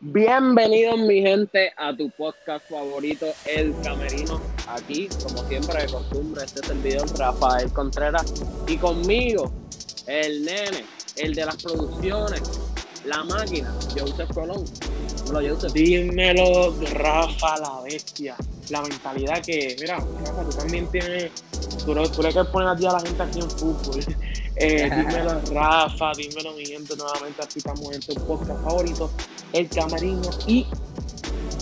Bienvenidos mi gente a tu podcast favorito, El Camerino. Aquí, como siempre de costumbre, este es el video Rafael Contreras y conmigo, el nene, el de las producciones, la máquina, Joseph Colón. Dímelo, Joseph. Dímelo, Rafa, la bestia. La mentalidad que, mira, Rafa, tú también tienes, tú, tú le que poner a la gente aquí en fútbol. Eh, dímelo, Rafa, dímelo, mi gente, nuevamente aquí estamos en tu podcast favorito, El Camerino. Y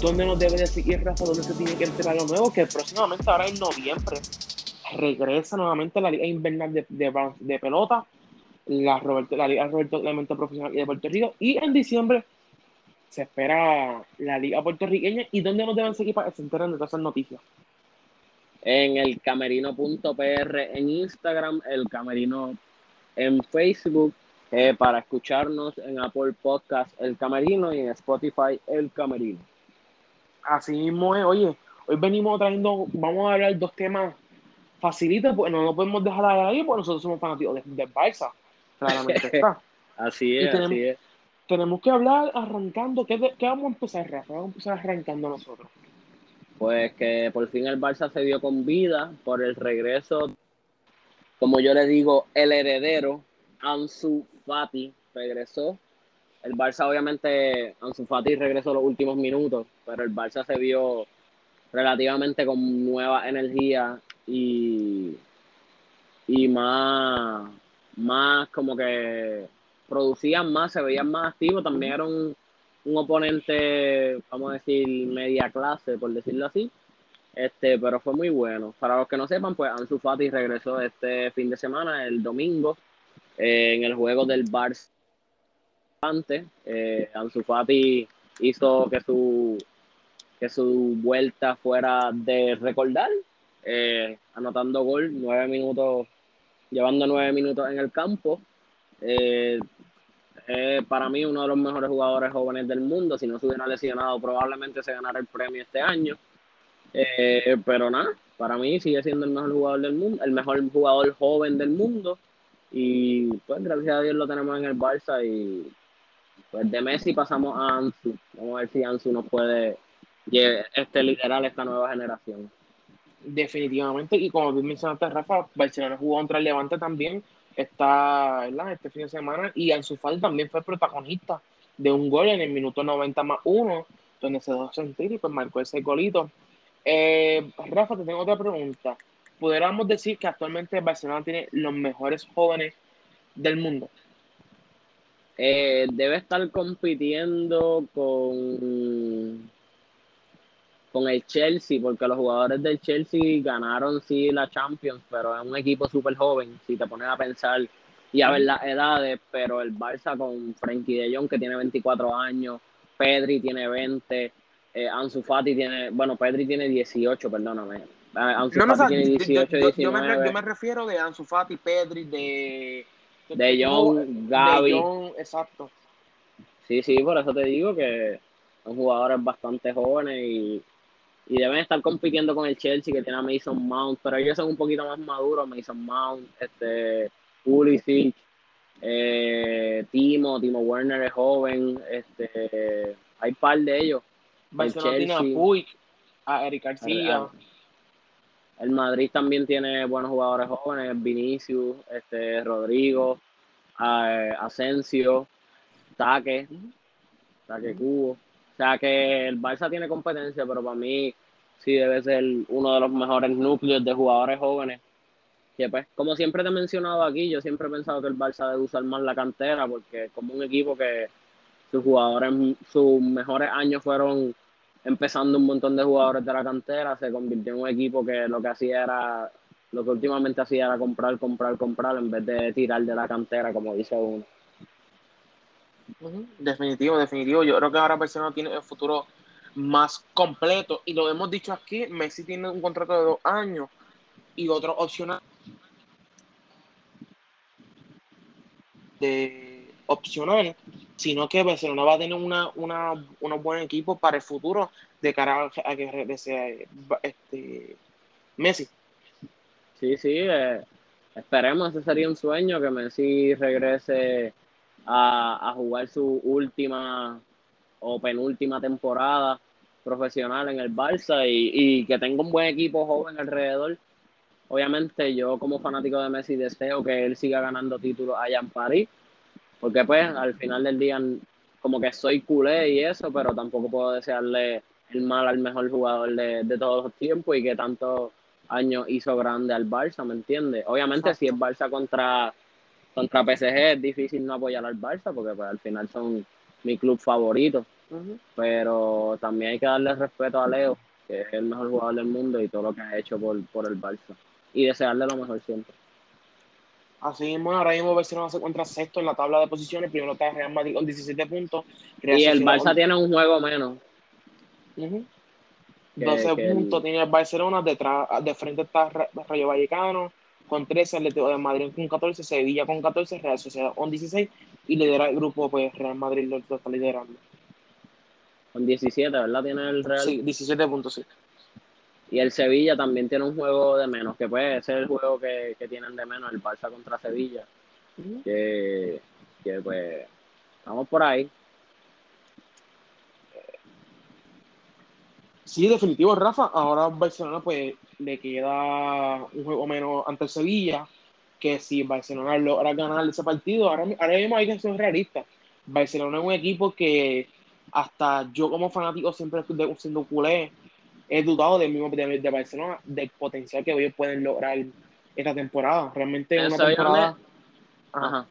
dónde nos debe de seguir, Rafa, dónde se tiene que enterar lo nuevo, que próximamente, ahora en noviembre, regresa nuevamente la Liga Invernal de, de, Pelota, la, Roberto, la Liga Roberto Clemente Profesional de Puerto Rico, y en diciembre se espera la Liga Puertorriqueña. ¿Y dónde nos deben seguir para que se enteren de todas esas noticias? En el camerino.pr en Instagram, el camerino en Facebook eh, para escucharnos en Apple Podcast El Camerino y en Spotify El Camerino. Así mismo es, oye, hoy venimos trayendo, vamos a hablar dos temas facilitos, porque no lo podemos dejar ahí, porque nosotros somos fanáticos de, de Barça, claramente está. así es, tenemos, así es. Tenemos que hablar arrancando, ¿qué, ¿qué, vamos a empezar, Rafa? Vamos a empezar arrancando nosotros. Pues que por fin el Barça se dio con vida por el regreso como yo le digo, el heredero, Ansu Fati, regresó. El Barça, obviamente, Ansu Fati regresó los últimos minutos, pero el Barça se vio relativamente con nueva energía y, y más, más como que producían más, se veían más activos. También era un, un oponente, vamos a decir, media clase, por decirlo así este, pero fue muy bueno. Para los que no sepan, pues Ansu Fati regresó este fin de semana, el domingo, eh, en el juego del Barça. Eh, Ansu Fati hizo que su, que su vuelta fuera de recordar, eh, anotando gol, nueve minutos, llevando nueve minutos en el campo. Eh, para mí uno de los mejores jugadores jóvenes del mundo. Si no se hubiera lesionado, probablemente se ganara el premio este año. Eh, pero nada, para mí sigue siendo el mejor jugador del mundo, el mejor jugador joven del mundo. Y pues gracias a Dios lo tenemos en el Barça y pues de Messi pasamos a Ansu. Vamos a ver si Ansu nos puede este, liderar esta nueva generación. Definitivamente, y como bien mencionaste, Rafa, Barcelona jugó contra el Levante también está, ¿verdad? este fin de semana y Ansu Fati también fue protagonista de un gol en el minuto 90 más 1, donde se dejó sentir y pues marcó ese golito. Eh, Rafa, te tengo otra pregunta. ¿Pudiéramos decir que actualmente Barcelona tiene los mejores jóvenes del mundo? Eh, debe estar compitiendo con, con el Chelsea, porque los jugadores del Chelsea ganaron sí la Champions, pero es un equipo súper joven, si te pones a pensar y a ver las edades, pero el Barça con Frenkie de Jong que tiene 24 años, Pedri tiene 20, eh, Ansu Fati tiene, bueno, Pedri tiene 18, perdóname. Ansu Fati tiene 18, yo, yo, me, yo, me, refiero de Ansu Fati, Pedri, de... De John, Gaby. De exacto. Sí, sí, por eso te digo que son jugadores bastante jóvenes y, y deben estar compitiendo con el Chelsea que tiene a Mason Mount, pero ellos son un poquito más maduros, Mason Mount, este, Pulisic, eh, Timo, Timo Werner es joven, este, hay un par de ellos Barcelona tiene a Puig, a Eric García. El, Madrid también tiene buenos jugadores jóvenes, Vinicius, este, Rodrigo, Asensio, Taque, Taque Cubo. O sea que el Barça tiene competencia, pero para mí sí debe ser uno de los mejores núcleos de jugadores jóvenes. Que pues, como siempre te he mencionado aquí, yo siempre he pensado que el Barça debe usar más la cantera, porque como un equipo que sus jugadores, sus mejores años fueron empezando un montón de jugadores de la cantera, se convirtió en un equipo que lo que hacía era, lo que últimamente hacía era comprar, comprar, comprar, en vez de tirar de la cantera, como dice uno. Definitivo, definitivo. Yo creo que ahora Barcelona tiene el futuro más completo. Y lo hemos dicho aquí, Messi tiene un contrato de dos años y otro opcional de opcional, sino que Barcelona va a tener una, una, unos buenos equipos para el futuro de cara a que regrese este, Messi. Sí, sí, eh, esperemos, ese sería un sueño que Messi regrese a, a jugar su última o penúltima temporada profesional en el Barça y, que tenga un buen equipo joven alrededor. Obviamente yo como fanático de Messi deseo que él siga ganando títulos allá en París, porque pues al final del día como que soy culé y eso, pero tampoco puedo desearle el mal al mejor jugador de, de todos los tiempos y que tantos años hizo grande al Barça, ¿me entiendes? Obviamente si es Barça contra, contra PSG es difícil no apoyar al Barça porque pues, al final son mi club favorito, pero también hay que darle respeto a Leo, que es el mejor jugador del mundo y todo lo que ha hecho por, por el Barça y desearle lo mejor siempre. Así mismo, ahora mismo Barcelona se encuentra sexto en la tabla de posiciones. Primero está Real Madrid con 17 puntos. y el Barça tiene un juego menos. 12 puntos tiene el Barcelona. Detrás, de frente está Rayo Vallecano con 13, Atlético de Madrid con 14, Sevilla con 14, Real Sociedad con 16 y lidera el grupo, pues Real Madrid lo, está liderando. Con 17, ¿verdad? Tiene el Real. Sí, 17 puntos, sí. Y el Sevilla también tiene un juego de menos, que puede ser el juego que, tienen de menos, el Barça contra Sevilla. que, pues, vamos por ahí. Sí, definitivo, Rafa. Ahora Barcelona pues le queda un juego menos ante el Sevilla, que si Barcelona logra ganar ese partido, ahora, ahora mismo hay que ser realistas. Barcelona es un equipo que hasta yo como fanático siempre siendo culé, he dudado del mismo de, de, Barcelona, del potencial que ellos pueden lograr esta temporada. Realmente es una temporada. Ajá.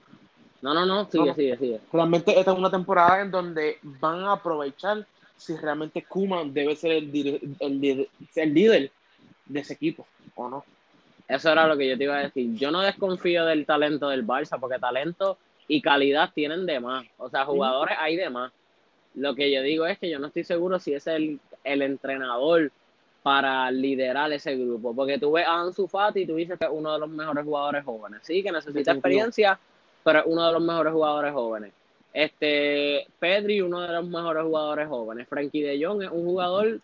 No, no, no, sigue, sigue, sigue. Realmente esta es una temporada en donde van a aprovechar si realmente Kuman debe ser el, el, el líder de ese equipo o no. Eso era lo que yo te iba a decir. Yo no desconfío del talento del Barça, porque talento y calidad tienen de más. O sea, jugadores hay de más. Lo que yo digo es que yo no estoy seguro si es el, el entrenador para liderar ese grupo. Porque tú ves a Ansu Fati y tú dices que es uno de los mejores jugadores jóvenes. Sí, que necesita experiencia, pero es uno de los mejores jugadores jóvenes. Este, Pedri, uno de los mejores jugadores jóvenes. Frankie de Jong es un jugador,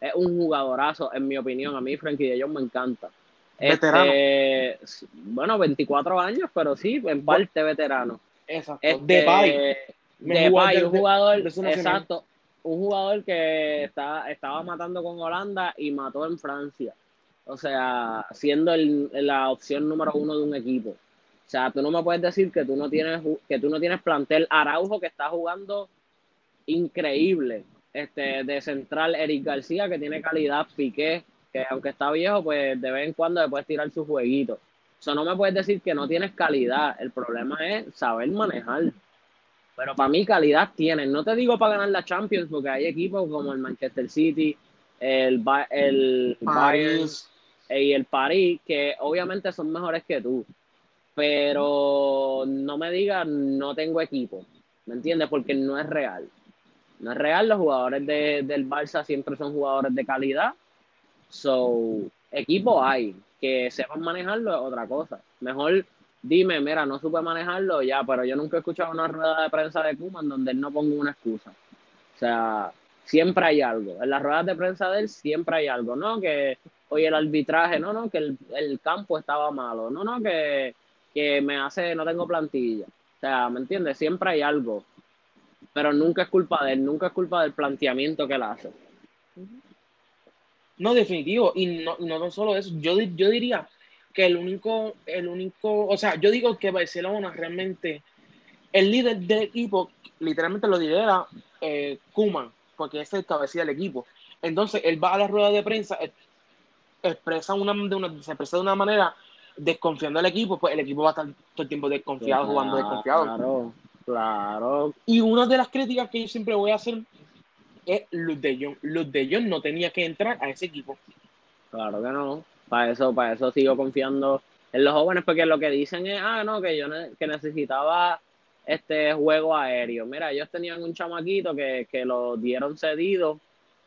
es un jugadorazo, en mi opinión. A mí Frankie de Jong me encanta. Este, bueno, 24 años, pero sí, en parte veterano. Exacto. Este, Depay. Depay, un jugador, exacto, un jugador que está, estaba matando con Holanda y mató en Francia. O sea, siendo la opción número uno de un equipo. O sea, tú no me puedes decir que tú no tienes, que tú no tienes plantel Araujo que está jugando increíble. Este, de central Eric García que tiene calidad, Piqué, que aunque está viejo, pues de vez en cuando le puedes tirar su jueguito. O sea, no me puedes decir que no tienes calidad. El problema es saber manejar. Pero para mí calidad tienen. No te digo para ganar la Champions, porque hay equipos como el Manchester City, el, el Bayern y el París, que obviamente son mejores que tú. Pero no me digas, no tengo equipo. ¿Me entiendes? Porque no es real. No es real. Los jugadores de, del Barça siempre son jugadores de calidad. So, equipo hay. Que sepan manejarlo es otra cosa. Mejor dime, mira, no supe manejarlo ya, pero yo nunca he escuchado una rueda de prensa de Kuman donde él no ponga una excusa. O sea, siempre hay algo. En las ruedas de prensa de él siempre hay algo, ¿no? Que, oye, el arbitraje, no, no, que el, el campo estaba malo, no, no, que, que me hace, no tengo plantilla. O sea, ¿me entiendes? Siempre hay algo. Pero nunca es culpa de él, nunca es culpa del planteamiento que él hace. No, definitivo. Y no, no, no solo eso. Yo, yo diría, que el único, el único, o sea, yo digo que Barcelona realmente, el líder del equipo, literalmente lo lidera eh, Kuman, porque es el cabecilla del equipo. Entonces, él va a la rueda de prensa, expresa una, de una, se expresa de una manera desconfiando al equipo, pues el equipo va a estar todo el tiempo desconfiado, jugando desconfiado. Claro, claro. Y una de las críticas que yo siempre voy a hacer es Luz de Jong. Luz de Jong no tenía que entrar a ese equipo. Claro que no. Para eso, para eso sigo confiando en los jóvenes, porque lo que dicen es, ah, no, que yo que necesitaba este juego aéreo. Mira, ellos tenían un chamaquito que, que lo dieron cedido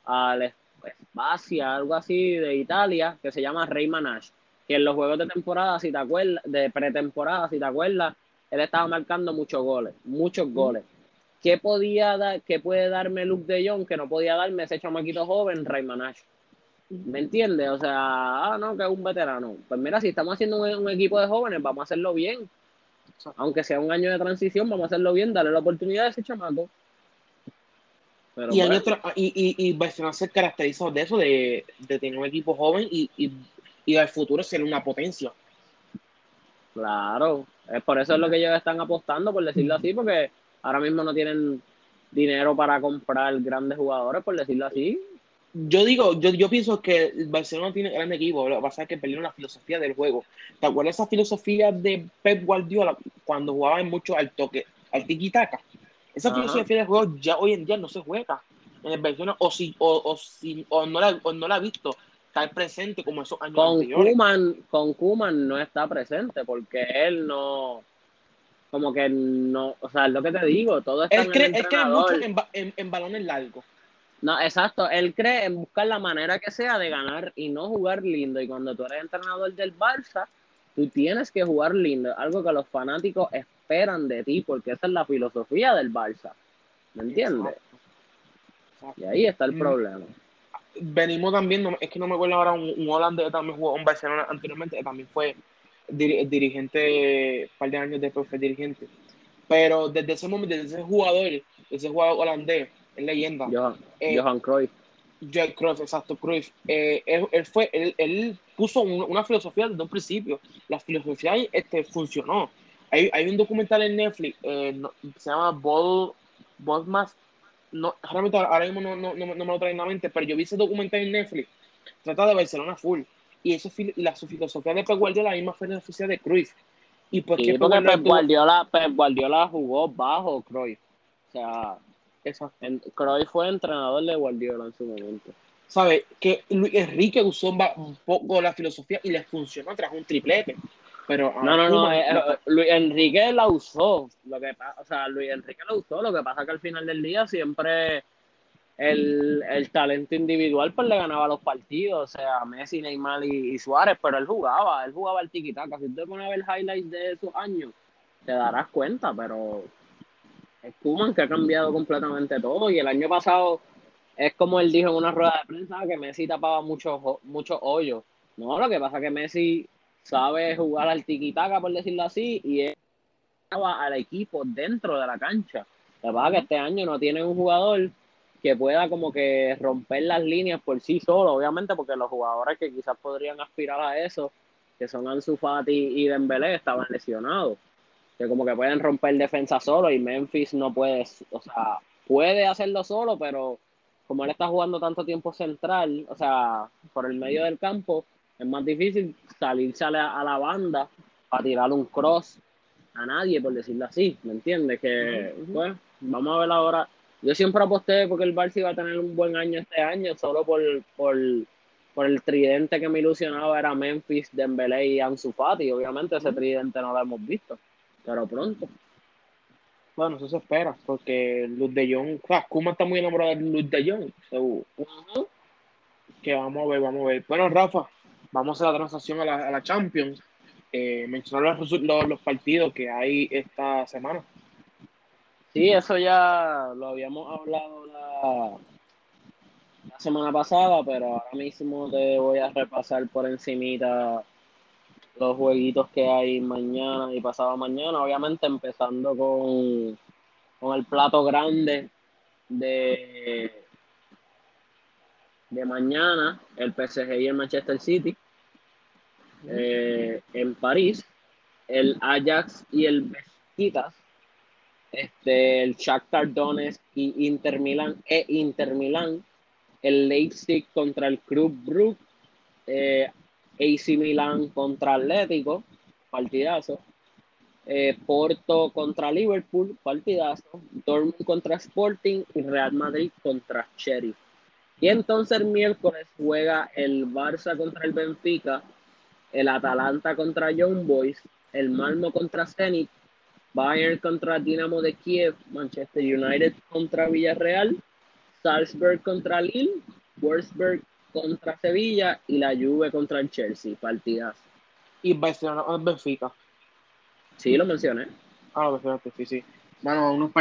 al espacio, algo así de Italia, que se llama Rey Manash, que en los juegos de temporada, si te acuerdas, de pretemporada, si te acuerdas, él estaba marcando muchos goles, muchos goles. ¿Qué podía dar, qué puede darme Luke de Jong que no podía darme ese chamaquito joven, Rey Manash? ¿Me entiendes? O sea, ah, no, que es un veterano. Pues mira, si estamos haciendo un, equipo de jóvenes, vamos a hacerlo bien. Aunque sea un año de transición, vamos a hacerlo bien, darle la oportunidad a ese chamaco. y, hay otro, y, y, Barcelona se caracteriza de eso, de, de tener un equipo joven y, y, y al futuro ser una potencia. Claro, es por eso es lo que ellos están apostando, por decirlo así, porque ahora mismo no tienen dinero para comprar grandes jugadores, por decirlo así. Yo digo, yo, yo pienso que Barcelona tiene gran equipo, lo que pasa es que perdieron la filosofía del juego. ¿Te acuerdas esa filosofía de Pep Guardiola cuando jugaba mucho al toque, al tiki-taka? Esa filosofía del juego ya hoy en día no se juega en el Barcelona, o si, o, o, si, o no la, o no la ha visto estar presente como esos años con Kuman, con Kuman no está presente porque él no como que no, o sea, es lo que te digo, todo está él cree, en él cree mucho en, en, balones largos. No, exacto, él cree en buscar la manera que sea de ganar y no jugar lindo. Y cuando tú eres entrenador del Barça, tú tienes que jugar lindo, algo que los fanáticos esperan de ti, porque esa es la filosofía del Barça. ¿Me entiendes? Y ahí está el mm. problema venimos también, es que no me acuerdo ahora, un, un holandés también jugó en Barcelona anteriormente, también fue dirigente, un par de años después fue dirigente. Pero desde ese momento, desde ese jugador, ese jugador holandés, es leyenda. Johan, eh, Johan Cruyff. Johan Cruyff, exacto, Cruyff. Eh, él, fue, él, él puso una filosofía desde un principio. La filosofía este, funcionó. Hay, hay un documental en Netflix, eh, se llama Ball, Ball no, realmente ahora mismo no, no, no, me lo trae en la mente, pero yo vi ese documental en Netflix, trata de Barcelona full. Y eso la su filosofía de Pep Guardiola la misma filosofía de Cruyff. ¿Y por qué porque Pep Guardiola, Pep Guardiola jugó bajo Cruyff. O sea, En, Cruyff fue entrenador de Guardiola en su momento. ¿Sabe? Que Luis Enrique usó un poco la filosofía y le funcionó tras un triplete. Pero no, no, no, eh, eh, Luis Enrique la usó. Lo que o sea, Luis Enrique la usó. Lo que pasa es que al final del día siempre el, el talento individual pues le ganaba los partidos. O sea, Messi, Neymar y, Suárez, pero él jugaba, él jugaba el tiquitaca. Si te pones a ver highlights de esos años, te darás cuenta, pero es Kuman que ha cambiado completamente todo. Y el año pasado es como él dijo en una rueda de prensa que Messi tapaba muchos muchos hoyos. No, lo que pasa es que Messi sabe jugar al tiquitaca, por decirlo así, y él al equipo dentro de la cancha. La verdad que este año no tiene un jugador que pueda como que romper las líneas por sí solo, obviamente, porque los jugadores que quizás podrían aspirar a eso, que son Ansu Fati y Dembélé, estaban lesionados. Que como que pueden romper defensa solo y Memphis no puede, o sea, puede hacerlo solo, pero como él está jugando tanto tiempo central, o sea, por el medio del campo, es más difícil salirse a la, banda para tirar un cross a nadie, por decirlo así, ¿me entiendes? Que, pues, vamos a ver ahora. Yo siempre aposté porque el Barça iba a tener un buen año este año, solo por, por, por el tridente que me ilusionaba era Memphis, Dembélé y Ansu Fati. Obviamente ese tridente no lo hemos visto, pero pronto. Bueno, eso se espera, porque Luz de Jong, o Kuma está muy enamorado de Luz de Jong, Que vamos a ver, vamos a ver. Bueno, Rafa, vamos a la transacción a la, a la Champions. Eh, mencionar los, los, partidos que hay esta semana. Sí, eso ya lo habíamos hablado la, la, semana pasada, pero ahora mismo te voy a repasar por encimita los jueguitos que hay mañana y pasado mañana, obviamente empezando con, con el plato grande de, de mañana, el PSG y el Manchester City. Eh, en París, el Ajax y el Besiktas, este, el Shakhtar Donetsk y Inter Milan e Inter Milan, el Leipzig contra el Club Brugge, eh, AC Milan contra Atlético, partidazo, eh, Porto contra Liverpool, partidazo, Dortmund contra Sporting y Real Madrid contra Sheriff. Y entonces el miércoles juega el Barça contra el Benfica, el Atalanta contra Young Boys, el Malmo contra Zenit, Bayern contra Dinamo de Kiev, Manchester United contra Villarreal, Salzburg contra Lille, Wolfsburg contra Sevilla y la Juve contra el Chelsea, partidas. Y Barcelona Benfica. Sí, lo mencioné. Ah, lo mencionaste, sí, sí. Bueno, unos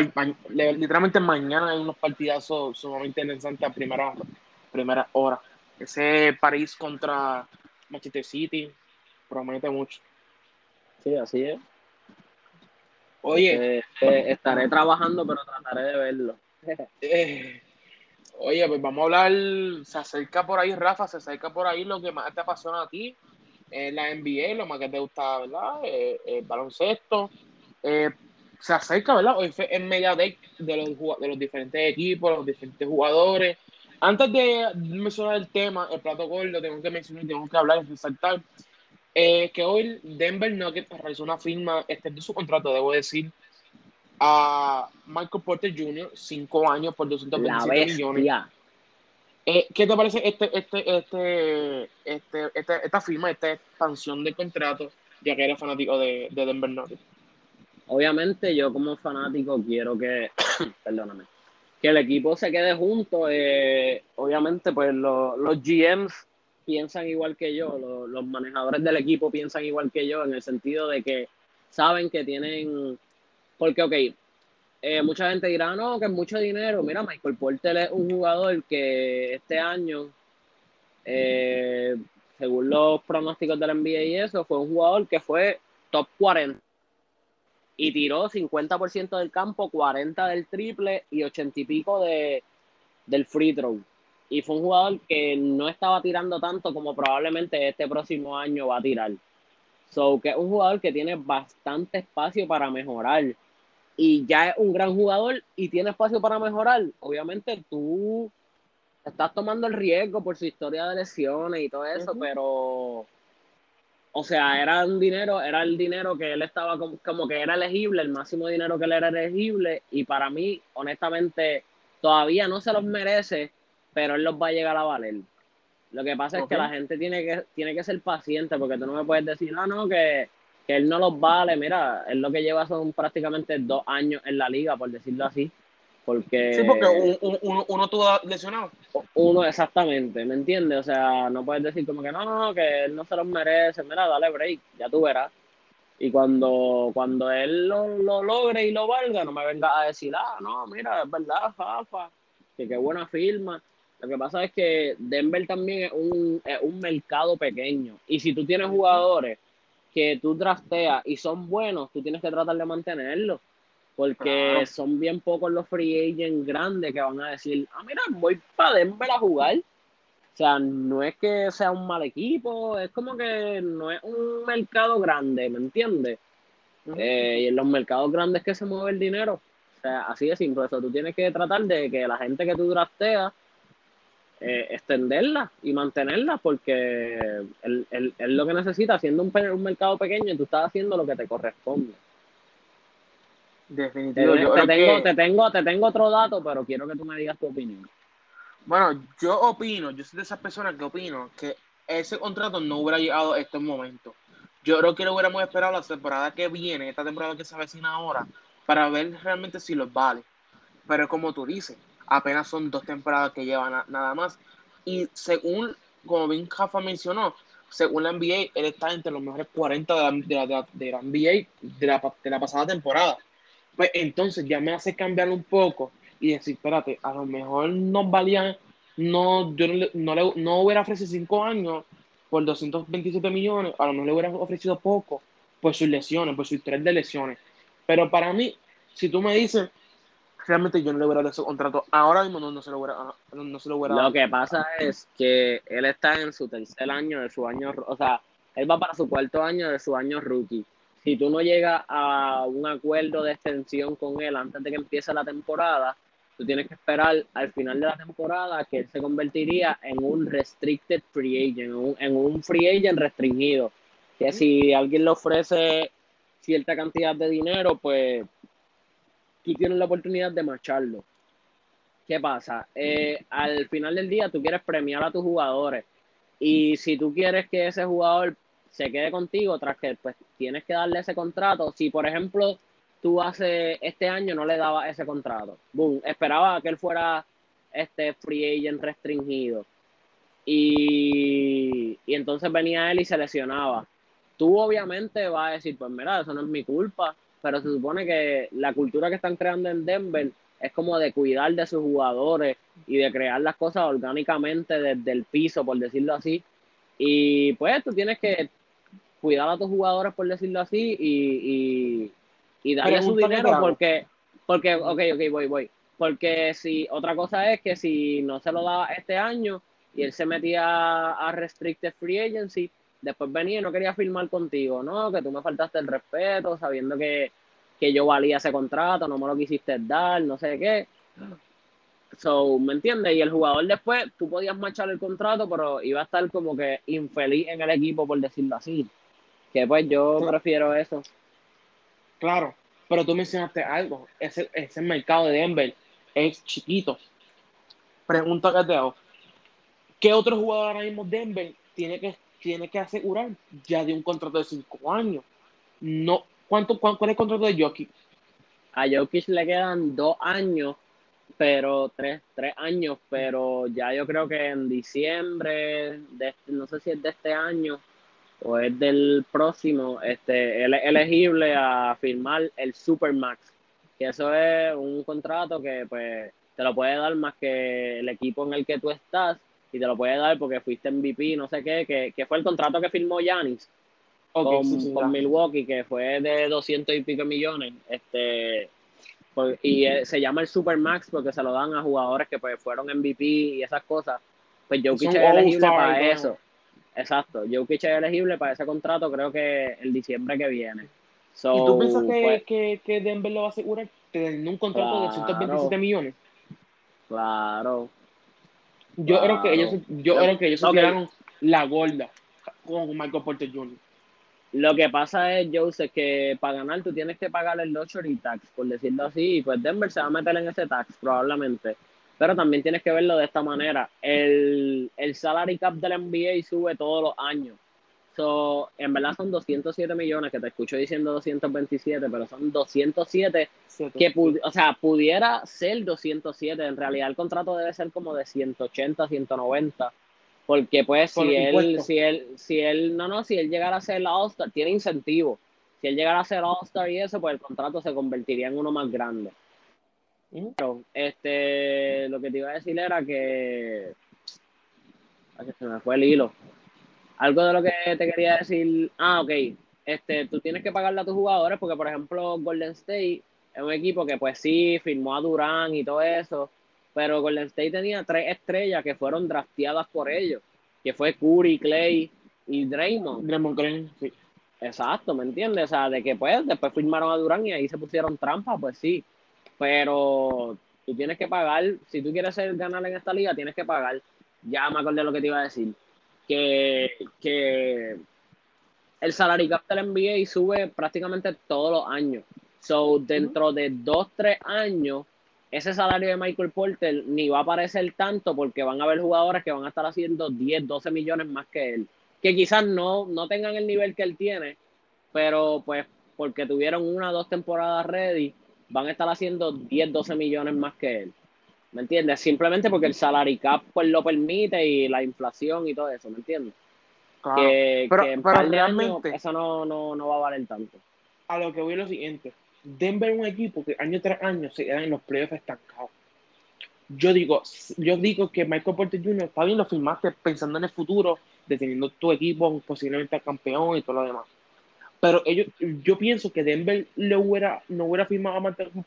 literalmente mañana hay unos partidazos sumamente interesantes a primera, primera hora. Ese París contra Manchester City, promete mucho. Sí, así es. Oye, eh, estaré trabajando, pero trataré de verlo. Eh, Oye, pues vamos a hablar, se acerca por ahí, Rafa, se acerca por ahí lo que más te apasiona a ti, en la NBA, lo más que te gusta, ¿verdad? Eh, el baloncesto. Eh, se acerca, ¿verdad? Hoy fue en media de los, de los diferentes equipos, los diferentes jugadores. Antes de mencionar el tema, el plato gordo, tengo que mencionar, tengo que hablar y resaltar eh, que hoy Denver Nuggets realizó una firma, de su contrato, debo decir, a Michael Porter Jr., cinco años por 227 millones. Eh, ¿Qué te parece este, este, este, este, este, esta firma, esta expansión de contrato, ya que eres fanático de, de Denver Nuggets? Obviamente yo como fanático quiero que, perdóname, que el equipo se quede junto. Eh, obviamente pues los GMs piensan igual que yo, los manejadores del equipo piensan igual que yo en el sentido de que saben que tienen, porque ok, eh, mucha gente dirá, no, que es mucho dinero. Mira, Michael Porter es un jugador que este año, eh, según los pronósticos del NBA y eso, fue un jugador que fue top 40 y tiró 50% del campo, 40 del triple y 80 y pico de, del free throw. Y fue un jugador que no estaba tirando tanto como probablemente este próximo año va a tirar. So, que es un jugador que tiene bastante espacio para mejorar. Y ya es un gran jugador y tiene espacio para mejorar. Obviamente tú estás tomando el riesgo por su historia de lesiones y todo eso, pero o sea, era un dinero, era el dinero que él estaba como, que era elegible, el máximo dinero que él era elegible, y para mí, honestamente, todavía no se los merece, pero él los va a llegar a valer. Lo que pasa es que la gente tiene que, tiene que ser paciente, porque tú no me puedes decir, ah, no, que, que él no los vale. Mira, él lo que lleva son prácticamente dos años en la liga, por decirlo así. Porque, sí, porque uno, uno, tuvo lesionado. Uno, exactamente, ¿me entiendes? O sea, no puedes decir como que no, no, que él no se los merece, mira, dale break, ya tú verás. Y cuando, cuando él lo, lo logre y lo valga, no me venga a decir, ah, no, mira, es verdad, Jafa, que qué buena firma. Lo que pasa es que Denver también es un, es un mercado pequeño. Y si tú tienes jugadores que tú trasteas y son buenos, tú tienes que tratar de mantenerlos porque son bien pocos los free agents grandes que van a decir, ah, mira, voy para Denver a jugar. O sea, no es que sea un mal equipo, es como que no es un mercado grande, ¿me entiendes? Eh, y en los mercados grandes que se mueve el dinero. O sea, así de simple. Eso tú tienes que tratar de que la gente que tú drafteas, eh, extenderla y mantenerla, porque él, es lo que necesita, haciendo un, un mercado pequeño, y tú estás haciendo lo que te corresponde. Definitivo. Te, tengo, te, tengo, te tengo otro dato, pero quiero que tú me digas tu opinión. Bueno, yo opino, yo soy de esas personas que opino que ese contrato no hubiera llegado a este momento. Yo creo que lo hubiéramos esperado la temporada que viene, esta temporada que se avecina ahora, para ver realmente si los vale. Pero como tú dices, apenas son dos temporadas que llevan nada más. Y según, como bien Jafa mencionó, según la NBA, él está entre los mejores 40 de la, de la, de la NBA de la, de la pasada temporada pues entonces ya me hace cambiar un poco y decir, espérate, a lo mejor no valía, no, yo no, le, no, hubiera ofrecido cinco años por 227 millones, a lo mejor le hubiera ofrecido poco por sus lesiones, por sus tres de lesiones. Pero para mí, si tú me dices, realmente yo no le hubiera dado ese contrato, ahora mismo no, se lo hubiera, no, se lo hubiera Lo que pasa es que él está en su tercer año de su año, o sea, él va para su cuarto año de su año rookie. Si tú no llegas a un acuerdo de extensión con él antes de que empiece la temporada, tú tienes que esperar al final de la temporada que él se convertiría en un restricted free agent, en un, free agent restringido. Que si alguien le ofrece cierta cantidad de dinero, pues tú tienes la oportunidad de marcharlo. ¿Qué pasa? Eh, al final del día tú quieres premiar a tus jugadores. Y si tú quieres que ese jugador se quede contigo tras que pues tienes que darle ese contrato. Si por ejemplo tú hace este año no le dabas ese contrato, boom, esperaba que él fuera este free agent restringido y, y entonces venía él y se lesionaba. Tú obviamente vas a decir, pues mira, eso no es mi culpa, pero se supone que la cultura que están creando en Denver es como de cuidar de sus jugadores y de crear las cosas orgánicamente desde el piso, por decirlo así. Y pues tú tienes que cuidar a tus jugadores, por decirlo así, y, y, darle su dinero porque, porque, ok, ok, voy, voy. porque si otra cosa es que si no se lo daba este año y él se metía a restricted free agency, después venía y no quería firmar contigo, no, que tú me faltaste el respeto, sabiendo que, que yo valía ese contrato, no me lo quisiste dar, no sé qué. So, ¿me entiendes? Y el jugador después, tú podías marchar el contrato, pero iba a estar como que infeliz en el equipo, por decirlo así. Que pues yo prefiero eso. Claro, pero tú mencionaste algo, ese, ese mercado de Denver es chiquito. Pregunta que te hago. ¿Qué otro jugador ahora mismo Denver tiene que, tiene que asegurar ya de un contrato de cinco años? No, ¿cuánto, cuál, es el contrato de Jokic? A Jokic le quedan dos años, pero tres, tres años, pero ya yo creo que en diciembre, de este, no sé si es de este año o es del próximo, este, él es elegible a firmar el Supermax, que eso es un contrato que pues te lo puede dar más que el equipo en el que tú estás y te lo puede dar porque fuiste MVP, no sé qué, que, fue el contrato que firmó Yanis con, Milwaukee, que fue de 200 y pico millones. Este, y eh, se llama el Supermax porque se lo dan a jugadores que pues fueron MVP y esas cosas. Pues Jokic es elegible para eso. Exacto, Jokic es elegible para ese contrato creo que el diciembre que viene. ¿Y tú piensas que, pues, que, que, Denver lo va a asegurar teniendo un contrato de 127 millones? Claro. Yo creo que ellos, yo creo que ellos se tiraron la gorda con Michael Porter Jr. Lo que pasa es, Joseph, que para ganar tú tienes que pagar el luxury tax, por decirlo así, y pues Denver se va a meter en ese tax probablemente. Pero también tienes que verlo de esta manera. El, el salary cap del NBA sube todos los años. So, en verdad son 207 millones, que te escucho diciendo 227, pero son 207 que, o sea, pudiera ser 207. En realidad el contrato debe ser como de 180, 190. Porque pues si él, si él, si él, no, no, si él llegara a ser la All-Star, tiene incentivo. Si él llegara a ser All-Star y eso, pues el contrato se convertiría en uno más grande. Pero, este, lo que te iba a decir era que, que se me fue el hilo algo de lo que te quería decir, ah, ok, este, tú tienes que pagarle a tus jugadores porque, por ejemplo, Golden State es un equipo que pues sí, firmó a Durán y todo eso, pero Golden State tenía tres estrellas que fueron drafteadas por ellos, que fue Curry, Clay y Draymond. Draymond Green, sí. Exacto, ¿me entiendes? O sea, de que pues después firmaron a Durán y ahí se pusieron trampas, pues sí, pero tú tienes que pagar, si tú quieres ser ganar en esta liga, tienes que pagar. Ya me acordé lo que te iba a decir que, el salary cap del NBA sube prácticamente todos los años. So, dentro de dos, tres años, ese salario de Michael Porter ni va a aparecer tanto porque van a haber jugadores que van a estar haciendo 10, 12 millones más que él. Que quizás no, no tengan el nivel que él tiene, pero pues porque tuvieron una o dos temporadas ready, van a estar haciendo 10, 12 millones más que él. ¿Me entiendes? Simplemente porque el salary cap pues lo permite y la inflación y todo eso, ¿me entiendes? Que, pero, en realmente, eso no, no, no va a valer tanto. A lo que voy es lo siguiente. Denver es un equipo que año tras año se queda en los playoffs estancados. Yo digo, yo digo que Michael Porter Jr. está bien, lo firmaste pensando en el futuro, deteniendo tu equipo posiblemente al campeón y todo lo demás. Pero ellos, yo pienso que Denver le hubiera, no hubiera firmado a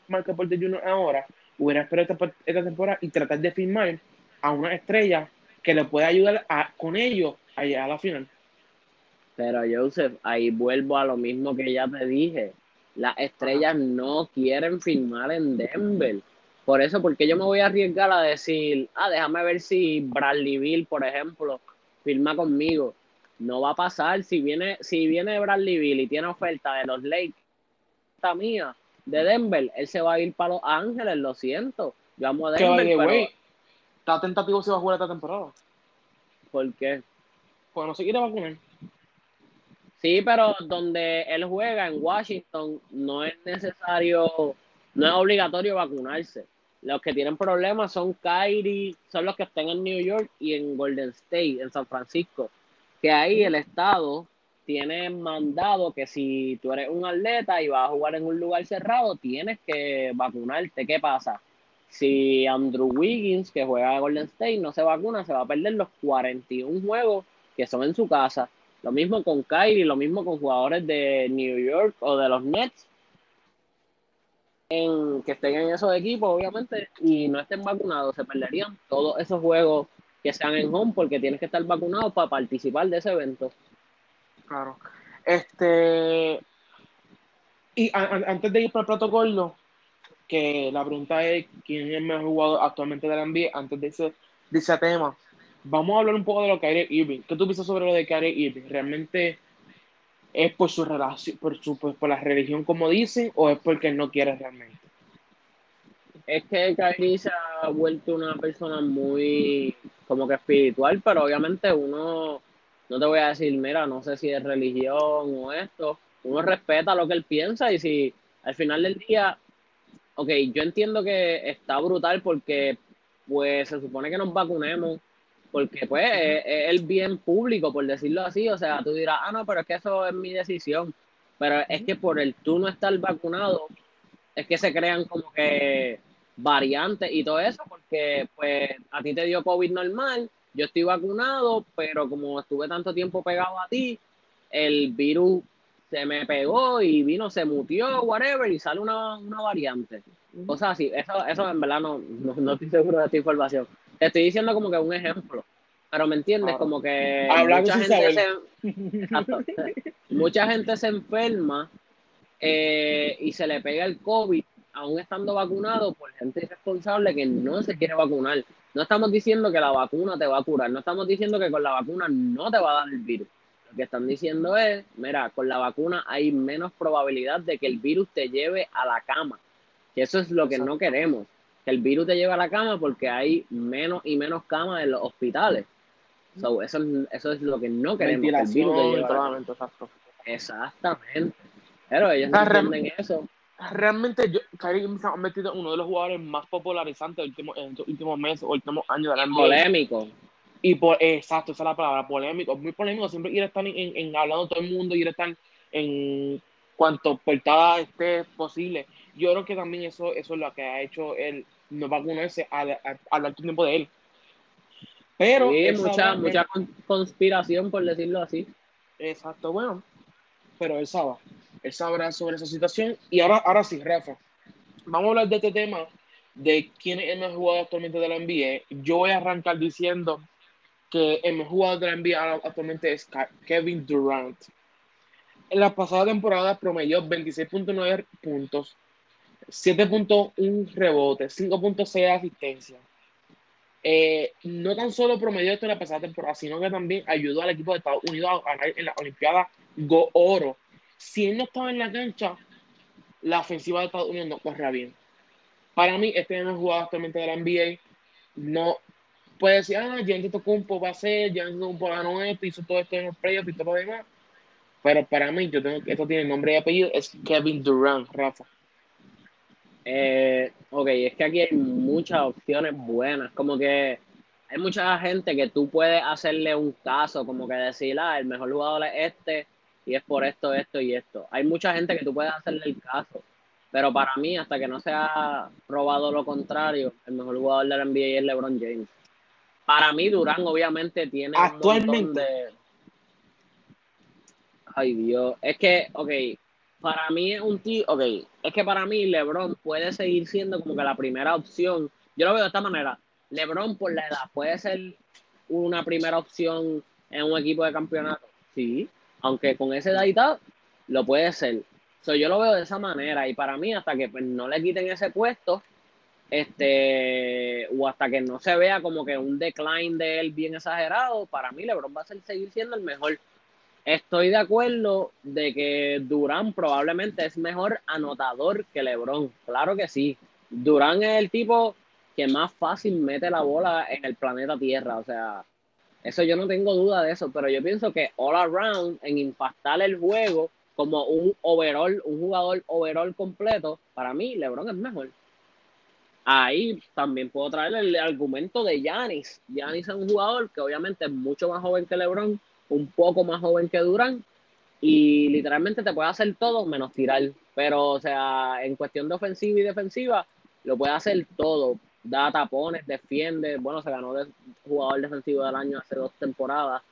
Michael Porter Jr. ahora hubiera esperado esta, temporada y tratar de firmar a una estrella que le pueda ayudar a, con ellos a llegar a la final. Pero Joseph, ahí vuelvo a lo mismo que ya te dije. Las estrellas no quieren firmar en Denver. Por eso, porque yo me voy a arriesgar a decir, ah, déjame ver si Bradley Bill, por ejemplo, firma conmigo. No va a pasar. Si viene, si viene Bradley Bill y tiene oferta de los Lakers, mía, de Denver, él se va a ir para Los Ángeles, lo siento. Yo amo a Denver, pero... está tentativo si va a jugar esta temporada. ¿Por qué? Pues no se quiere vacunar. Sí, pero donde él juega en Washington no es necesario, no es obligatorio vacunarse. Los que tienen problemas son Kyrie, son los que están en New York y en Golden State, en San Francisco. Que ahí el Estado tiene mandado que si tú eres un atleta y vas a jugar en un lugar cerrado, tienes que vacunarte. ¿Qué pasa? Si Andrew Wiggins, que juega en Golden State, no se vacuna, se va a perder los 41 juegos que son en su casa. Lo mismo con Kyrie, lo mismo con jugadores de New York o de los Nets. en, que estén en esos equipos, obviamente, y no estén vacunados, se perderían todos esos juegos que sean en home porque tienes que estar vacunado para participar de ese evento. Claro. Este. Y antes de ir para el protocolo, que la pregunta es quién es el mejor jugador actualmente de la NBA, antes de ese, de ese tema, vamos a hablar un poco de lo que Kyrie Irving. ¿Qué tú piensas sobre lo de Kyrie Irving? ¿Realmente es por su relación, por su pues, por la religión como dicen, o es porque no quiere realmente? Es que Kyrie se ha vuelto una persona muy como que espiritual, pero obviamente uno no te voy a decir, mira, no sé si es religión o esto, uno respeta lo que él piensa y si al final del día, ok, yo entiendo que está brutal porque pues se supone que nos vacunemos porque pues es, el bien público, por decirlo así, o sea, tú dirás, ah, no, pero es que eso es mi decisión, pero es que por el tú no estar vacunado, es que se crean como que variantes y todo eso, porque pues a ti te dio COVID normal, yo estoy vacunado, pero como estuve tanto tiempo pegado a ti, el virus se me pegó y vino, se mutió, whatever, y sale una, una variante. O sea, sí, eso, eso en verdad no, no, estoy seguro de esta información. Te estoy diciendo como que un ejemplo. Pero me entiendes, como que mucha gente, se, mucha gente se enferma eh, y se le pega el COVID aún estando vacunado por gente irresponsable que no se quiere vacunar. No estamos diciendo que la vacuna te va a curar, no estamos diciendo que con la vacuna no te va a dar el virus. Lo que están diciendo es, mira, con la vacuna hay menos probabilidad de que el virus te lleve a la cama. Que eso es lo que no queremos, que el virus te lleve a la cama porque hay menos y menos camas en los hospitales. eso, eso es lo que no queremos. Que el virus te lleve exacto. Exactamente. Pero ellos no entienden eso realmente yo, Kyrie se ha metido en uno de los jugadores más popularizantes en estos últimos meses o últimos años de la NBA. Polémico. Y por, exacto, esa es la palabra, polémico, muy polémico, siempre ir a estar en, en, hablando todo el mundo, ir a estar en cuanto portada esté posible. Yo creo que también eso, eso es lo que ha hecho él no vacunarse al, al alto tiempo de él. Pero sí, mucha, mucha conspiración, por decirlo así. Exacto, bueno, pero él sabe él sabrá sobre esa situación. Y ahora, ahora sí, Rafa, vamos a hablar de este tema, de quién es el mejor jugador actualmente de la NBA. Yo voy a arrancar diciendo que el mejor jugador de la NBA actualmente es Kevin Durant. En la pasada temporada promedió 26.9 puntos, 7.1 rebotes, 5.6 asistencias. Eh, no tan solo promedió esto en la pasada temporada, sino que también ayudó al equipo de Estados Unidos a ganar en la Olimpiada Go Oro si él no estaba en la cancha, la ofensiva de Estados Unidos no corría bien. Para mí, este no es jugador actualmente de la NBA. No puede decir, ah, Giannis Tocumpo va a ser, Giannis Tocumpo ganó esto, hizo todo esto en los playoffs y todo lo demás. Pero para mí, yo tengo, esto tiene nombre y apellido, es Kevin Durant, Rafa. Eh, ok, es que aquí hay muchas opciones buenas, como que hay mucha gente que tú puedes hacerle un caso, como que decir, ah, el mejor jugador es este, y es por esto, esto y esto. Hay mucha gente que tú puedes hacerle el caso, pero para mí, hasta que no se ha probado lo contrario, el mejor jugador de la NBA es LeBron James. Para mí, Durán obviamente tiene Actualmente. un de... Ay, Dios. Es que, ok, para mí es un tío, ok, es que para mí LeBron puede seguir siendo como que la primera opción. Yo lo veo de esta manera. LeBron por la edad puede ser una primera opción en un equipo de campeonato. Sí, aunque con ese edad lo puede ser. yo lo veo de esa manera y para mí hasta que pues, no le quiten ese puesto, este, o hasta que no se vea como que un decline de él bien exagerado, para mí LeBron va a seguir siendo el mejor. Estoy de acuerdo de que Durán probablemente es mejor anotador que LeBron. Claro que sí. Durán es el tipo que más fácil mete la bola en el planeta Tierra. O sea, eso yo no tengo duda de eso, pero yo pienso que all around en impactar el juego como un overall, un jugador overall completo, para mí LeBron es mejor. Ahí también puedo traer el argumento de Yanis. Yanis es un jugador que obviamente es mucho más joven que LeBron, un poco más joven que Durán y literalmente te puede hacer todo menos tirar. Pero, o sea, en cuestión de ofensiva y defensiva, lo puede hacer todo da tapones, defiende, bueno, se ganó de jugador defensivo del año hace dos temporadas.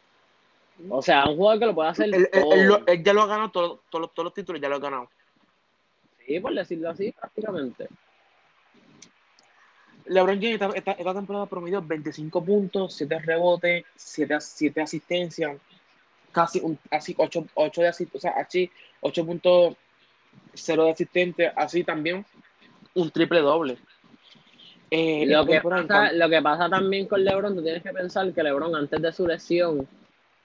O sea, un jugador que lo puede hacer. Él, ya lo ha ganado, todos los títulos ya lo ha ganado. Sí, por decirlo así, prácticamente. LeBron James esta, esta, temporada promedio 25 puntos, 7 rebotes, 7, 7 asistencias, casi un, así 8, 8 de asistencia, o sea, así 8.0 de asistente, así también un triple doble. Eh, lo, que pasa, lo que pasa también con LeBron, tú tienes que pensar que LeBron antes de su lesión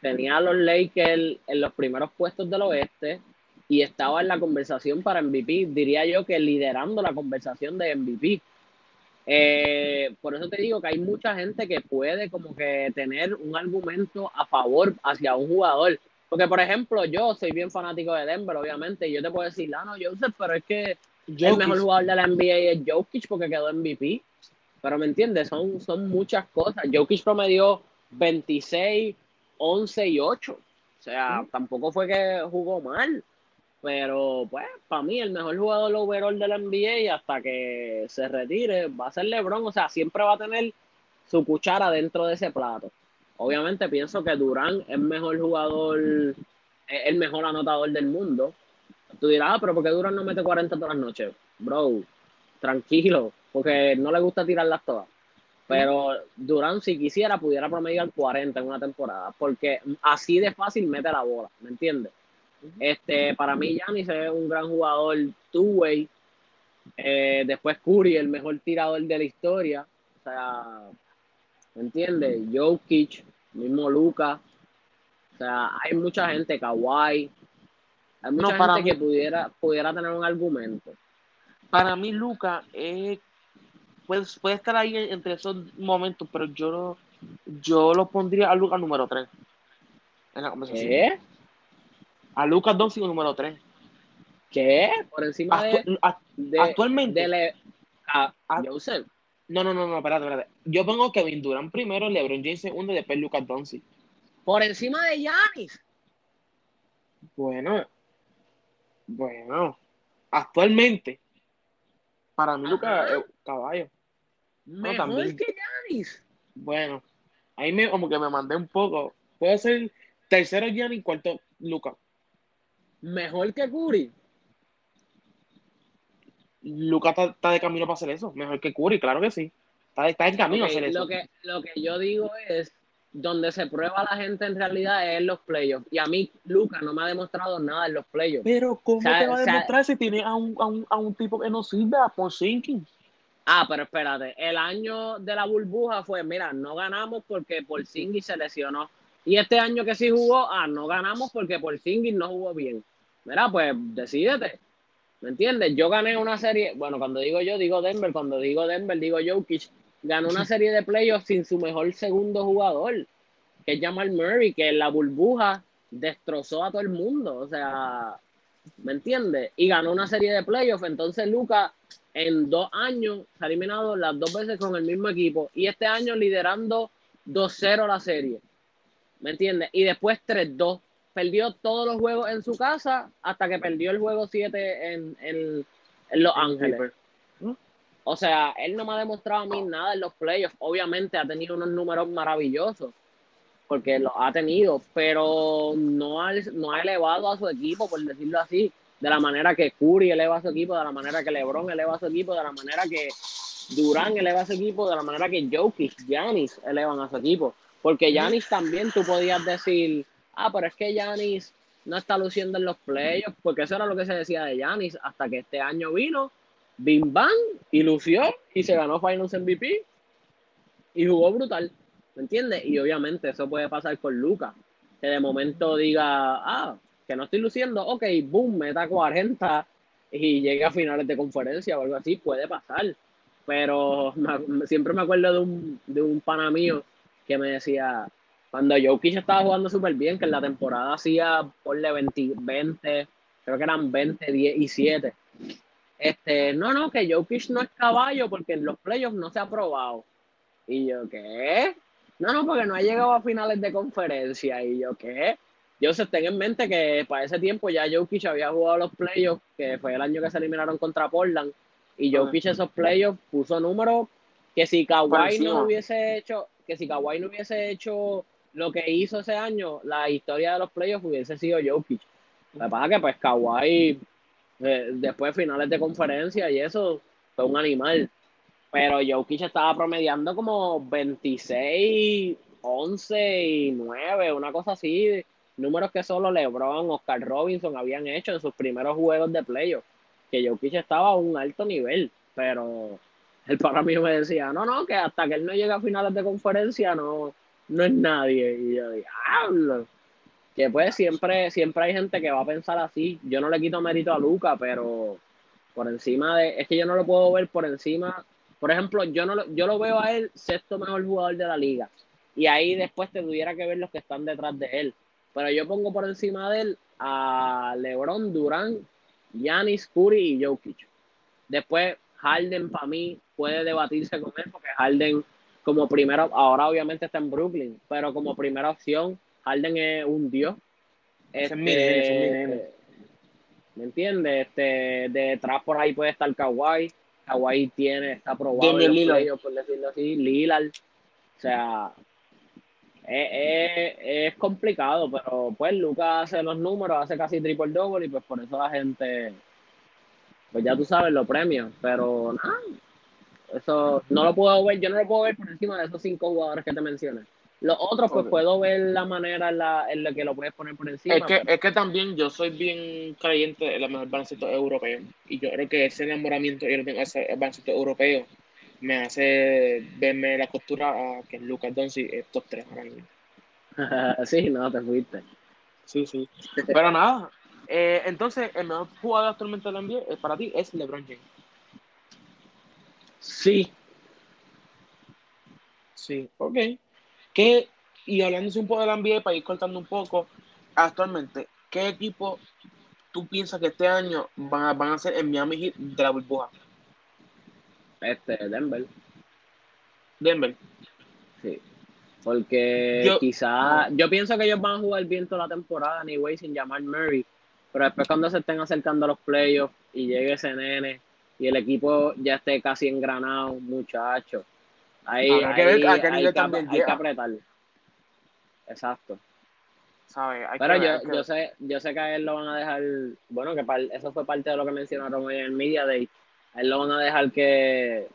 tenía a los Lakers en los primeros puestos del oeste y estaba en la conversación para MVP, diría yo que liderando la conversación de MVP. Eh, por eso te digo que hay mucha gente que puede como que tener un argumento a favor hacia un jugador. Porque, por ejemplo, yo soy bien fanático de Denver, obviamente, y yo te puedo decir, ah, no, Joseph, pero es que el mejor jugador de la NBA es Jokic porque quedó MVP. Pero me entiendes, son, son muchas cosas. Jokic promedió 26, 11 y 8. O sea, tampoco fue que jugó mal. Pero, pues, para mí, el mejor jugador overall de la NBA hasta que se retire va a ser LeBron. O sea, siempre va a tener su cuchara dentro de ese plato. Obviamente, pienso que Durán es mejor jugador, es el mejor anotador del mundo. Tú dirás, ah, pero ¿por qué Durán no mete 40 todas las noches? Bro, tranquilo, porque no le gusta tirarlas todas. Pero Durán, si quisiera, pudiera promediar 40 en una temporada, porque así de fácil mete la bola, ¿me entiendes? Este, para mí, Yanis es un gran jugador two-way. Eh, después Curry, el mejor tirador de la historia. O sea, ¿me entiendes? Jokic, mismo Luca. O sea, hay mucha gente, Kawhi. Hay mucha gente que pudiera, pudiera tener un argumento. Para mí, Luca puede, puede estar ahí entre esos momentos, pero yo, yo lo pondría a Luca número 3 en la conversación. ¿Qué? A Lucas Doncic número 3. ¿Qué? Por encima de, Actualmente. De a, Joseph. No, no, no, no, espérate, espérate. Yo pongo Kevin Durant primero, LeBron James segundo y después Lucas Doncic. Por encima de Giannis. Bueno. Bueno. Actualmente. Para mí, Lucas es caballo. Mejor que Giannis. Bueno. Ahí me, como que me mandé un poco. Puede ser tercero Giannis, cuarto Lucas mejor que Curry. Lucas está, de camino para hacer eso, mejor que Curry, claro que sí. Está, está en camino a hacer eso. Lo que, lo que yo digo es, donde se prueba la gente en realidad es en los playoffs. Y a mí, Lucas no me ha demostrado nada en los playoffs. Pero, ¿cómo te va a demostrar si tiene a un, a, un, a un, tipo que no sirve por sinking? Ah, pero espérate, el año de la burbuja fue, mira, no ganamos porque por Porzingis se lesionó. Y este año que sí jugó, ah, no ganamos porque por Porzingis no jugó bien. Mira, pues decídete. ¿Me entiendes? Yo gané una serie, bueno, cuando digo yo, digo Denver, cuando digo Denver, digo Jokic, ganó una serie de playoffs sin su mejor segundo jugador, que es Jamal Murray, que en la burbuja destrozó a todo el mundo, o sea, ¿me entiendes? Y ganó una serie de playoffs, entonces Luca en dos años se ha eliminado las dos veces con el mismo equipo y este año liderando 2-0 la serie, ¿me entiendes? Y después 3-2 perdió todos los juegos en su casa hasta que perdió el juego 7 en, en, Los Ángeles. O sea, él no me ha demostrado a mí nada en los playoffs. Obviamente ha tenido unos números maravillosos, porque los ha tenido, pero no ha, no ha elevado a su equipo, por decirlo así, de la manera que Curry eleva a su equipo, de la manera que LeBron eleva a su equipo, de la manera que Durán eleva a su equipo, de la manera que Jokic, Giannis elevan a su equipo. Porque Giannis también tú podías decir, ah, pero es que Yanis no está luciendo en los playoffs, porque eso era lo que se decía de Yanis, hasta que este año vino, Bim Bang, y lució, y se ganó Finals MVP, y jugó brutal, ¿me entiendes? Y obviamente eso puede pasar con Lucas, que de momento diga, ah, que no estoy luciendo, ok, boom, meta 40 y llegue a finales de conferencia o algo así, puede pasar. Pero siempre me acuerdo de un, de un pana mío que me decía, cuando Jokic estaba jugando súper bien, que en la temporada hacía ponle 20, 20, creo que eran 20, 10 y 7. Este, no, no, que Jokic no es caballo porque en los playoffs no se ha probado. Y yo, ¿qué? No, no, porque no ha llegado a finales de conferencia. Y yo, ¿qué? Yo se tenga en mente que para ese tiempo ya Jokic había jugado los playoffs, que fue el año que se eliminaron contra Portland. Y Jokic esos playoffs puso números que si Kawhi no hubiese hecho, que si Kawhi no hubiese hecho lo que hizo ese año, la historia de los playoffs hubiese sido Jokic. Lo que pasa es que pues Kawhi Eh, después finales de conferencia y eso fue un animal. Pero Jokic estaba promediando como 26, 11 y 9, una cosa así. Números que solo LeBron, Oscar Robinson habían hecho en sus primeros juegos de playoff. Que Jokic estaba a un alto nivel, pero el para mí me decía, no, no, que hasta que él no llegue a finales de conferencia no, no es nadie. Y yo diablo. Que pues siempre, siempre hay gente que va a pensar así. Yo no le quito mérito a Luca, pero por encima de. Es que yo no lo puedo ver por encima. Por ejemplo, yo no lo, yo lo veo a él sexto mejor jugador de la liga. Y ahí después te tuviera que ver los que están detrás de él. Pero yo pongo por encima de él a LeBron, Durán, Giannis, Curry y Jokic. Después, Harden para mí puede debatirse con él porque Harden como primera, ahora obviamente está en Brooklyn, pero como primera opción, Harden es un dios. Este, ¿Me entiendes? Este, detrás por ahí puede estar Kawhi. Kawhi tiene, está probado por decirlo así, Lillard. O sea, es, es, complicado, pero pues Lucas hace los números, hace casi triple double y pues por eso la gente, pues ya tú sabes, lo premios. Pero nada, eso no lo puedo ver, yo no lo puedo ver por encima de esos cinco jugadores que te mencioné. Los otros, pues puedo ver la manera en la, en la que lo puedes poner por encima. Es que, es que también yo soy bien creyente de la mejor baloncesto europeo. Y yo creo que ese enamoramiento yo tengo ese baloncesto europeo me hace verme la costura a que Lucas Doncic es top 3 ahora mismo. sí, no, te fuiste. Sí, sí. Pero nada. Eh, entonces, el mejor jugador actualmente de la NBA eh, para ti es LeBron James. Sí. Sí, ok. ¿Qué, y hablándose un poco de la NBA, para ir cortando un poco, actualmente, ¿qué equipo tú piensas que este año van a, van a ser en Miami Heat de la burbuja? Este, Denver. Denver. Sí. Porque yo, quizá, yo pienso que ellos van a jugar bien toda la temporada, anyway, sin llamar Murray. Pero después cuando se estén acercando a los playoffs y llegue ese nene y el equipo ya esté casi engranado, muchachos. Ahí, hay, que, hay, apretar. Exacto. Pero yo, yo, sé, yo sé que a él lo van a dejar, bueno, que eso fue parte de lo que mencionaron hoy en el Media Day. Él lo van a dejar que,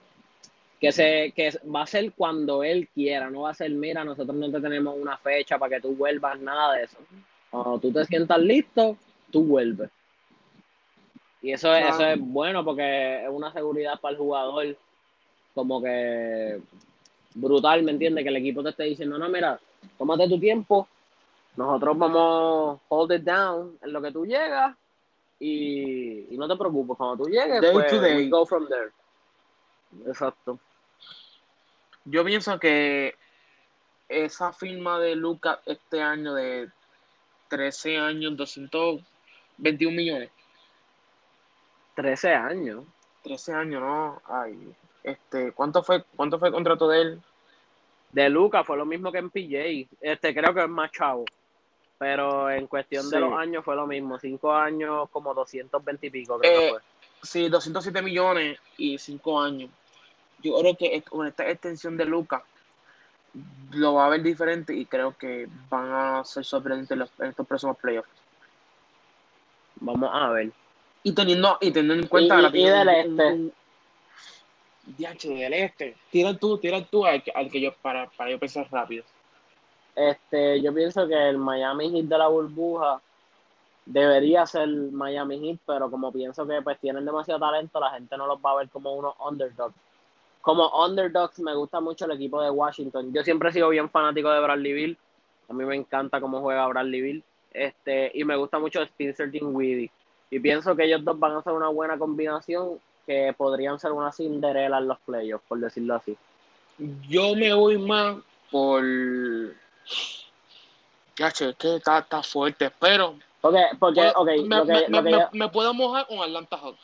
que, se, que va a ser cuando él quiera, no va a ser, mira, nosotros no te tenemos una fecha para que tú vuelvas, nada de eso. Cuando tú te sientas listo, tú vuelves. Y eso, es, eso es bueno porque es una seguridad para el jugador, como que brutal, ¿me entiendes? Que el equipo te esté diciendo, no, mira, tómate tu tiempo, nosotros vamos hold it down en lo que tú llegas y, no te preocupes, cuando tú llegues, pues, we go from there. Exacto. Yo pienso que esa firma de Lucas este año de 13 años, 221 millones, 13 años. 13 años, ¿no? Ay, este, ¿cuánto fue, cuánto fue el contrato de él? De Lucas fue lo mismo que en PJ. Este, creo que es más chavo. Pero en cuestión de los años fue lo mismo. Cinco años, como 220 y pico, creo que eh, fue. Sí, 207 millones y cinco años. Yo creo que con esta extensión de Lucas lo va a ver diferente y creo que van a ser sorprendentes en estos próximos playoffs. Vamos a ver. Y teniendo, y teniendo en cuenta la y del este. DH del este. Tira tú, tira tú al, que yo, para, para yo pensar rápido. Este, yo pienso que el Miami Heat de la burbuja debería ser Miami Heat, pero como pienso que pues tienen demasiado talento, la gente no los va a ver como unos underdogs. Como underdogs me gusta mucho el equipo de Washington. Yo siempre he sido bien fanático de Bradley Bill. A mí me encanta cómo juega Bradley Bill. Este, y me gusta mucho Spencer Dinwiddie. Y pienso que ellos dos van a ser una buena combinación que podrían ser una Cinderella en los playoffs, por decirlo así. Yo me voy más por. Ya, che, que está, está fuerte, pero. Porque, porque, me, puedo mojar con Atlanta Hawks.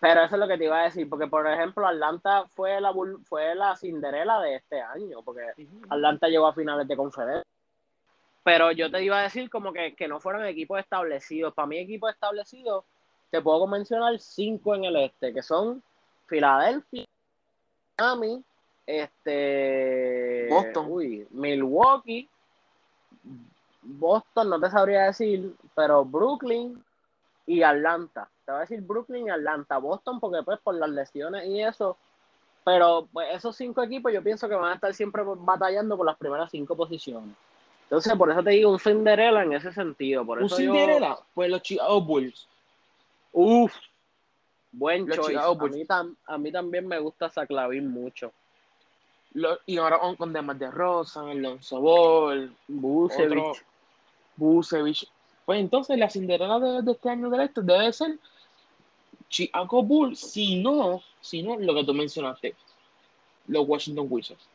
Pero eso es lo que te iba a decir, porque por ejemplo, Atlanta fue la fue la Cinderella de este año, porque Atlanta llegó a finales de conferencia. Pero yo te iba a decir como que, que no fueron equipos establecidos. Para mí, equipos establecidos, te puedo mencionar cinco en el este, que son Filadelfia, Miami, este, Boston. Milwaukee, Boston, no te sabría decir, pero Brooklyn y Atlanta. Te voy a decir Brooklyn y Atlanta. Boston, porque pues por las lesiones y eso. Pero pues esos cinco equipos yo pienso que van a estar siempre batallando por las primeras cinco posiciones. Entonces, por eso te digo un Cinderella en ese sentido. Por ¿Un eso Cinderella? Pues los Chicago Bulls. Uf, buen Los choice. A mí, tam- a mí también me gusta Saclavin mucho. Lo- y ahora con, con Demar de Rosa, Alonso Ball, Vucevic. otro Busevich. Pues entonces la Cinderella de, de este año del este debe ser Chicago Bulls, si no, si no, lo que tú mencionaste, los Washington Wizards.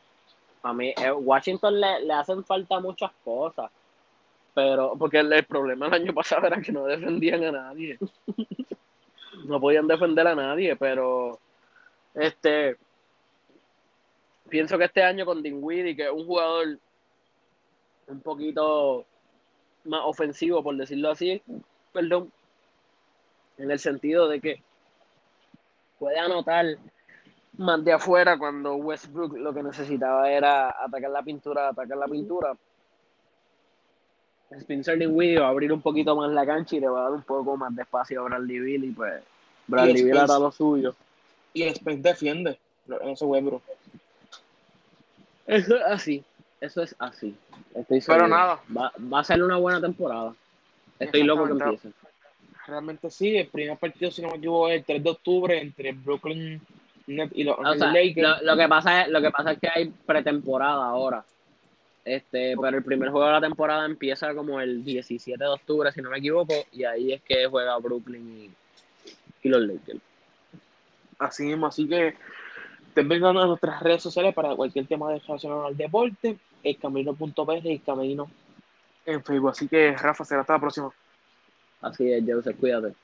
A mí, eh, Washington le, le hacen falta muchas cosas. Pero, porque el, el problema el año pasado era que no defendían a nadie. no podían defender a nadie, pero este pienso que este año con Dinwiddie, que es un jugador un poquito más ofensivo, por decirlo así, perdón, en el sentido de que puede anotar más de afuera cuando Westbrook lo que necesitaba era atacar la pintura, atacar la pintura. Spencer Dinwiddie va a abrir un poquito más la cancha y le va a dar un poco más de espacio a Bradley Bill y pues Bradley Bill hará lo suyo. Y Spence defiende, no ese bro. Eso es así, eso es así. Estoy Pero nada. Va, va a ser una buena temporada. Estoy loco que empiece. Realmente sí, el primer partido, si no me equivoco, es el 3 de octubre entre Brooklyn Nets y los O sea, Lakers. lo, lo que pasa es, lo que pasa es que hay pretemporada ahora. Este, pero el primer juego de la temporada empieza como el 17 de octubre, si no me equivoco, y ahí es que juega Brooklyn y, y los Lakers. Así mismo, así que estén pensando en nuestras redes sociales para cualquier tema relacionado al deporte, el camino.pr y el camino en Facebook. Así que, Rafa, será hasta la próxima. Así es, Joseph, cuídate.